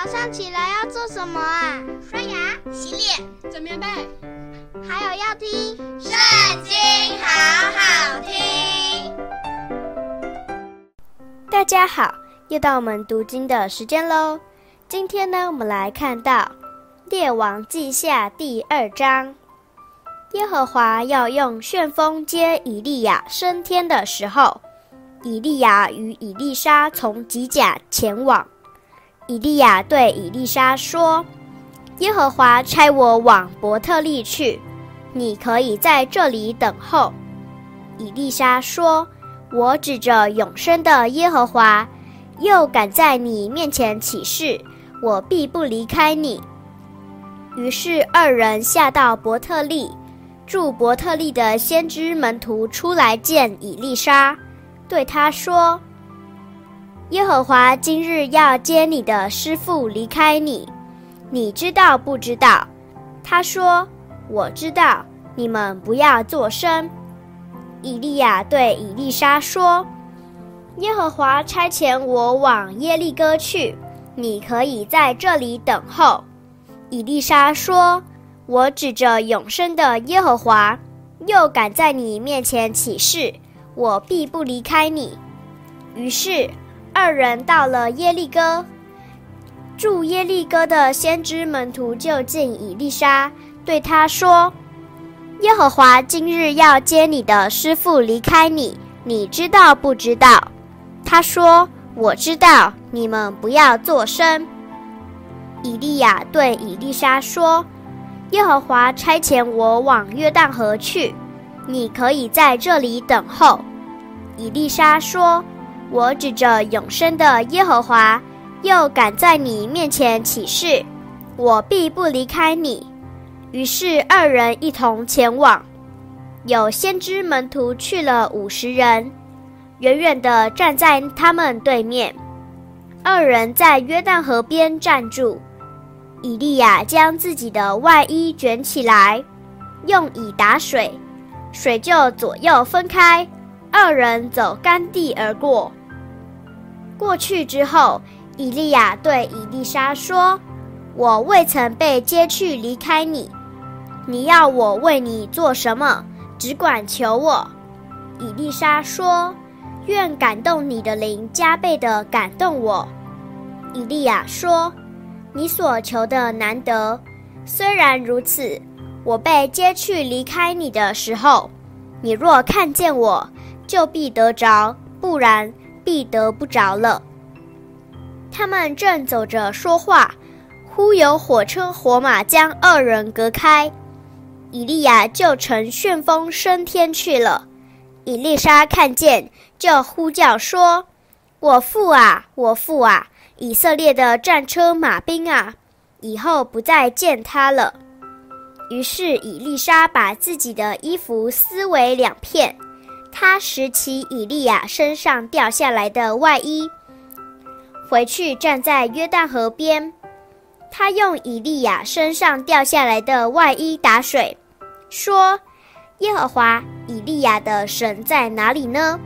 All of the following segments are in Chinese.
早上起来要做什么啊？刷牙、洗脸、整棉被，还有要听《圣经》，好好听。大家好，又到我们读经的时间喽。今天呢，我们来看到《列王记下》第二章。耶和华要用旋风接以利亚升天的时候，以利亚与以利沙从吉甲前往。以利亚对以利沙说：“耶和华差我往伯特利去，你可以在这里等候。”以利沙说：“我指着永生的耶和华，又敢在你面前起誓，我必不离开你。”于是二人下到伯特利，住伯特利的先知门徒出来见以利沙，对他说。耶和华今日要接你的师傅离开你，你知道不知道？他说：“我知道。”你们不要作声。以利亚对以利沙说：“耶和华差遣我往耶利哥去，你可以在这里等候。”以利沙说：“我指着永生的耶和华，又敢在你面前起誓，我必不离开你。”于是。二人到了耶利哥，住耶利哥的先知门徒就近以利沙，对他说：“耶和华今日要接你的师傅离开你，你知道不知道？”他说：“我知道。”你们不要作声。以利亚对以利沙说：“耶和华差遣我往约旦河去，你可以在这里等候。”以利沙说。我指着永生的耶和华，又敢在你面前起誓，我必不离开你。于是二人一同前往。有先知门徒去了五十人，远远地站在他们对面。二人在约旦河边站住。以利亚将自己的外衣卷起来，用以打水，水就左右分开，二人走干地而过。过去之后，以利亚对以利沙说：“我未曾被接去离开你，你要我为你做什么？只管求我。”以利沙说：“愿感动你的灵加倍地感动我。”以利亚说：“你所求的难得。虽然如此，我被接去离开你的时候，你若看见我，就必得着；不然，”必得不着了。他们正走着说话，忽有火车火马将二人隔开，以利亚就乘旋风升天去了。以利沙看见，就呼叫说：“我父啊，我父啊！以色列的战车马兵啊！以后不再见他了。”于是以利沙把自己的衣服撕为两片。他拾起以利亚身上掉下来的外衣，回去站在约旦河边。他用以利亚身上掉下来的外衣打水，说：“耶和华以利亚的神在哪里呢？”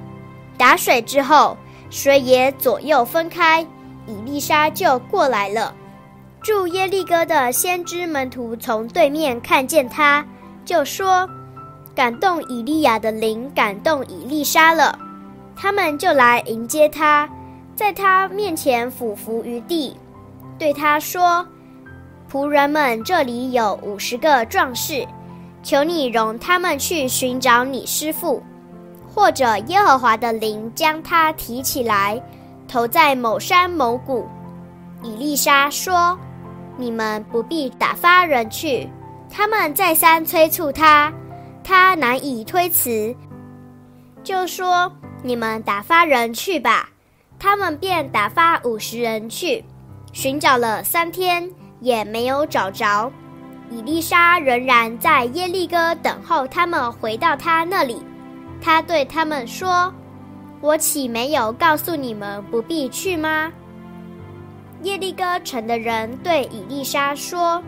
打水之后，水也左右分开，以利沙就过来了。住耶利哥的先知门徒从对面看见他，就说。感动以利亚的灵感动以利沙了，他们就来迎接他，在他面前俯伏于地，对他说：“仆人们这里有五十个壮士，求你容他们去寻找你师父，或者耶和华的灵将他提起来，投在某山某谷。”以利沙说：“你们不必打发人去。”他们再三催促他。他难以推辞，就说：“你们打发人去吧。”他们便打发五十人去，寻找了三天，也没有找着。伊丽莎仍然在耶利哥等候他们回到他那里。他对他们说：“我岂没有告诉你们不必去吗？”耶利哥城的人对伊丽莎说：“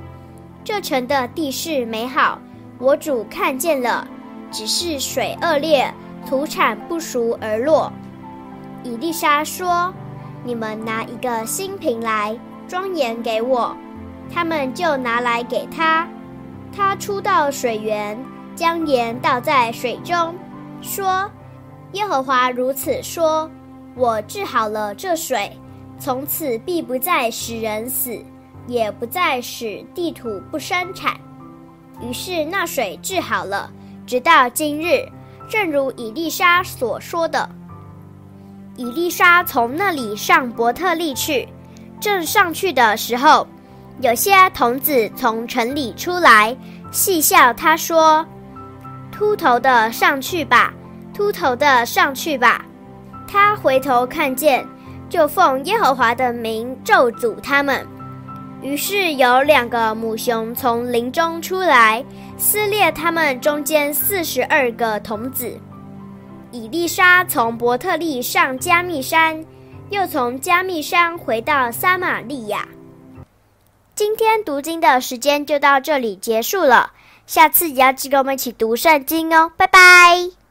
这城的地势美好。”我主看见了，只是水恶劣，土产不熟而落。以利沙说：“你们拿一个新瓶来，庄严给我。”他们就拿来给他。他出到水源，将盐倒在水中，说：“耶和华如此说，我治好了这水，从此必不再使人死，也不再使地土不生产。”于是那水治好了，直到今日，正如以利沙所说的。以利沙从那里上伯特利去，正上去的时候，有些童子从城里出来，戏笑他说：“秃头的上去吧，秃头的上去吧。”他回头看见，就奉耶和华的名咒诅他们。于是有两个母熊从林中出来，撕裂他们中间四十二个童子。以丽莎从伯特利上加密山，又从加密山回到撒玛利亚。今天读经的时间就到这里结束了，下次也要记得我们一起读圣经哦，拜拜。